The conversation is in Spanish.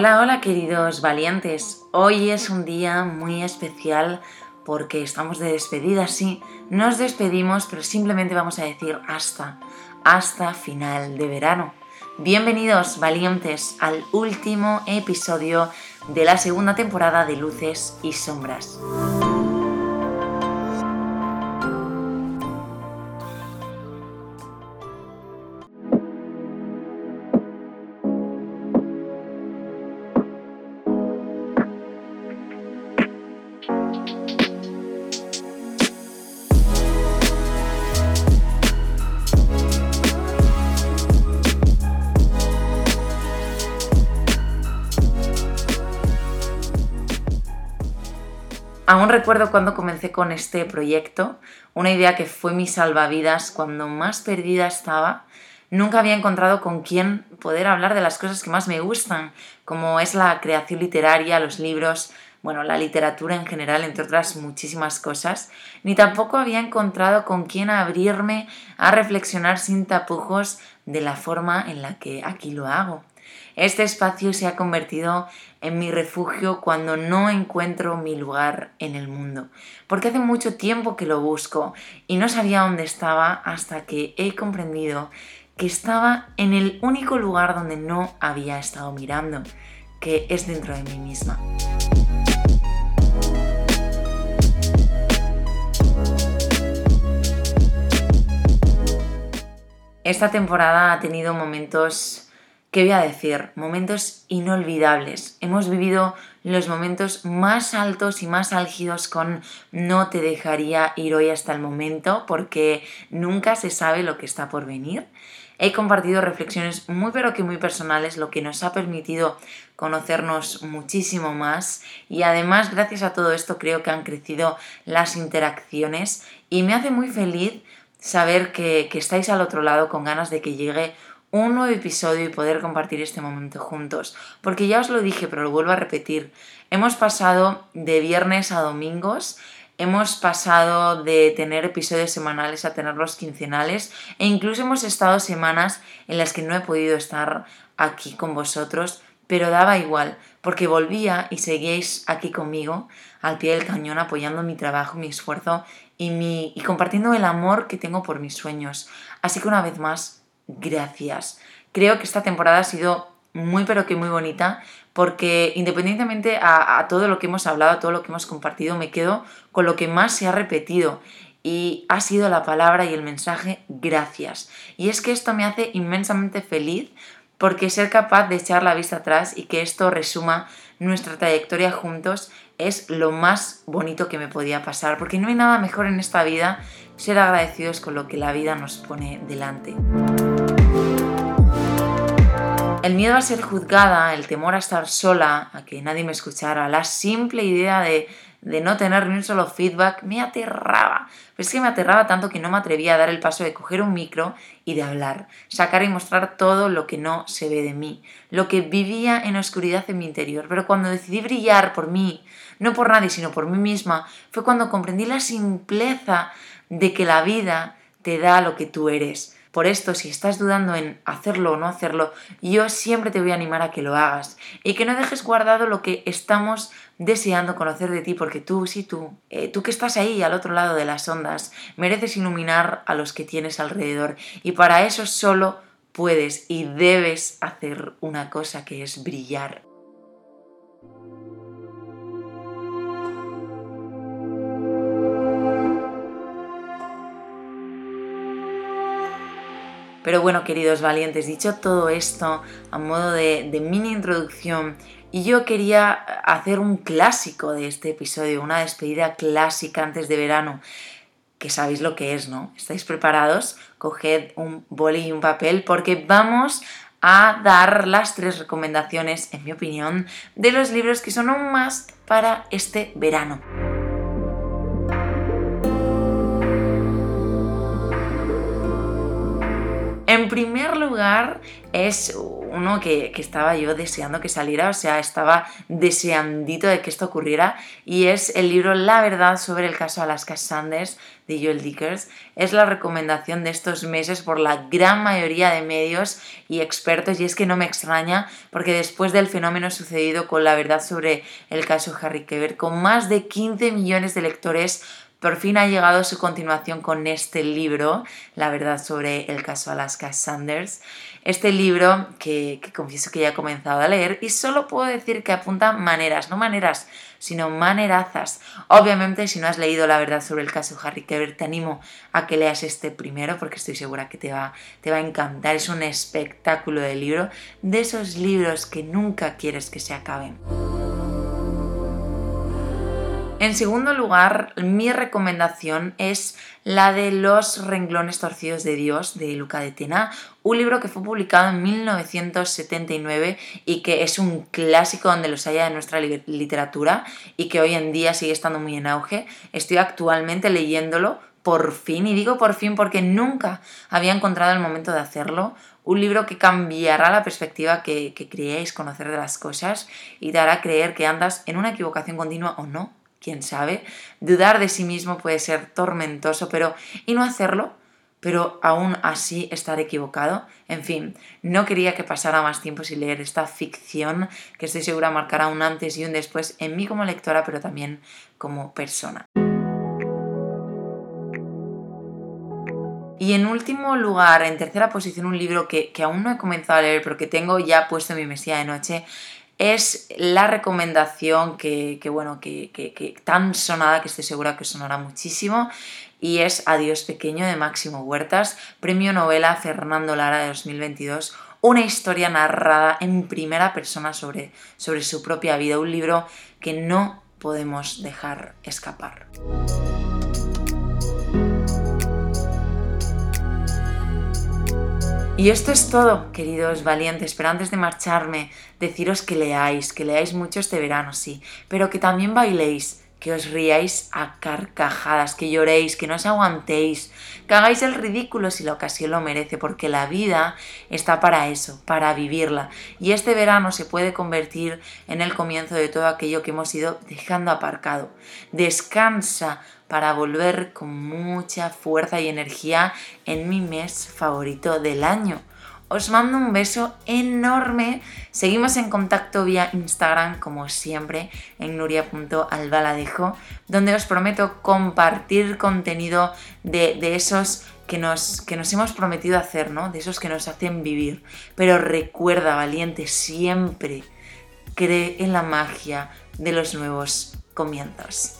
Hola, hola queridos valientes. Hoy es un día muy especial porque estamos de despedida, sí. Nos despedimos, pero simplemente vamos a decir hasta, hasta final de verano. Bienvenidos valientes al último episodio de la segunda temporada de Luces y Sombras. Aún recuerdo cuando comencé con este proyecto, una idea que fue mi salvavidas cuando más perdida estaba. Nunca había encontrado con quién poder hablar de las cosas que más me gustan, como es la creación literaria, los libros, bueno, la literatura en general, entre otras muchísimas cosas, ni tampoco había encontrado con quién abrirme a reflexionar sin tapujos de la forma en la que aquí lo hago. Este espacio se ha convertido en mi refugio cuando no encuentro mi lugar en el mundo, porque hace mucho tiempo que lo busco y no sabía dónde estaba hasta que he comprendido que estaba en el único lugar donde no había estado mirando, que es dentro de mí misma. Esta temporada ha tenido momentos ¿Qué voy a decir? Momentos inolvidables. Hemos vivido los momentos más altos y más álgidos con no te dejaría ir hoy hasta el momento porque nunca se sabe lo que está por venir. He compartido reflexiones muy pero que muy personales, lo que nos ha permitido conocernos muchísimo más y además gracias a todo esto creo que han crecido las interacciones y me hace muy feliz saber que, que estáis al otro lado con ganas de que llegue un nuevo episodio y poder compartir este momento juntos. Porque ya os lo dije, pero lo vuelvo a repetir. Hemos pasado de viernes a domingos, hemos pasado de tener episodios semanales a tenerlos quincenales e incluso hemos estado semanas en las que no he podido estar aquí con vosotros, pero daba igual, porque volvía y seguíais aquí conmigo, al pie del cañón, apoyando mi trabajo, mi esfuerzo y, mi, y compartiendo el amor que tengo por mis sueños. Así que una vez más, gracias. Creo que esta temporada ha sido muy pero que muy bonita porque independientemente a, todo lo que hemos hablado, a todo lo que hemos compartido, me quedo con lo que más se ha repetido y ha sido la palabra y el mensaje gracias. Y es que esto me hace inmensamente feliz porque ser capaz de echar la vista atrás y que esto resuma nuestra trayectoria juntos es lo más bonito que me podía pasar, porque no hay nada mejor en esta vida ser agradecidos con lo que la vida nos pone delante. El miedo a ser juzgada, el temor a estar sola, a que nadie me escuchara, la simple idea de, no tener ni un solo feedback, me aterraba. Pero es que me aterraba tanto que no me atrevía a dar el paso de coger un micro y de hablar, sacar y mostrar todo lo que no se ve de mí, lo que vivía en oscuridad en mi interior. Pero cuando decidí brillar por mí, no por nadie, sino por mí misma, fue cuando comprendí la simpleza de que la vida te da lo que tú eres por esto, si estás dudando en hacerlo o no hacerlo, yo siempre te voy a animar a que lo hagas y que no dejes guardado lo que estamos deseando conocer de ti, porque tú, sí, tú, eh, tú que estás ahí al otro lado de las ondas, mereces iluminar a los que tienes alrededor y para eso solo puedes y debes hacer una cosa que es brillar. Pero bueno, queridos valientes, dicho todo esto a modo de, mini introducción, y yo quería hacer un clásico de este episodio, una despedida clásica antes de verano, que sabéis lo que es, ¿no? ¿Estáis preparados? Coged un boli y un papel porque vamos a dar las tres recomendaciones, en mi opinión, de los libros que son aún más para este verano. Primer lugar, es uno que, que, estaba yo deseando que saliera, o sea, estaba deseandito de que esto ocurriera, y es el libro La verdad sobre el caso Alaska Sanders de Joel Dickers. Es la recomendación de estos meses por la gran mayoría de medios y expertos, y es que no me extraña, porque después del fenómeno sucedido con La verdad sobre el caso Harry Keber, con más de 15 millones de lectores, por fin ha llegado su continuación con este libro, La verdad sobre el caso Alaska Sanders. Este libro que, confieso que ya he comenzado a leer y solo puedo decir que apunta maneras, no maneras, sino manerazas. Obviamente si no has leído La verdad sobre el caso Harry Keber, te animo a que leas este primero porque estoy segura que te va, te va a encantar. Es un espectáculo de libro, de esos libros que nunca quieres que se acaben. En segundo lugar, mi recomendación es la de Los renglones torcidos de Dios de Luca de Tena, un libro que fue publicado en 1979 y que es un clásico donde los haya de nuestra literatura y que hoy en día sigue estando muy en auge. Estoy actualmente leyéndolo por fin, y digo por fin porque nunca había encontrado el momento de hacerlo, un libro que cambiará la perspectiva que, que creéis conocer de las cosas y te hará creer que andas en una equivocación continua o no, quién sabe. Dudar de sí mismo puede ser tormentoso, pero y no hacerlo, pero aún así estar equivocado. En fin, no quería que pasara más tiempo sin leer esta ficción que estoy segura marcará un antes y un después en mí como lectora, pero también como persona. Y en último lugar, en tercera posición, un libro que, que, aún no he comenzado a leer, pero que tengo ya puesto en mi mesilla de noche, es la recomendación que, bueno, que, tan sonada que estoy segura que sonará muchísimo y es Adiós Pequeño de Máximo Huertas, premio novela Fernando Lara de 2022, una historia narrada en primera persona sobre, sobre su propia vida, un libro que no podemos dejar escapar. Y esto es todo, queridos valientes, pero antes de marcharme, deciros que leáis, que leáis mucho este verano, sí, pero que también bailéis, que os riáis a carcajadas, que lloréis, que no os aguantéis, que hagáis el ridículo si la ocasión lo merece, porque la vida está para eso, para vivirla. Y este verano se puede convertir en el comienzo de todo aquello que hemos ido dejando aparcado. Descansa para volver con mucha fuerza y energía en mi mes favorito del año. Os mando un beso enorme. Seguimos en contacto vía Instagram, como siempre, en nuria.albaladejo, donde os prometo compartir contenido de, de esos que nos, que nos hemos prometido hacer, ¿no? De esos que nos hacen vivir. Pero recuerda, valiente, siempre cree en la magia de los nuevos comienzos.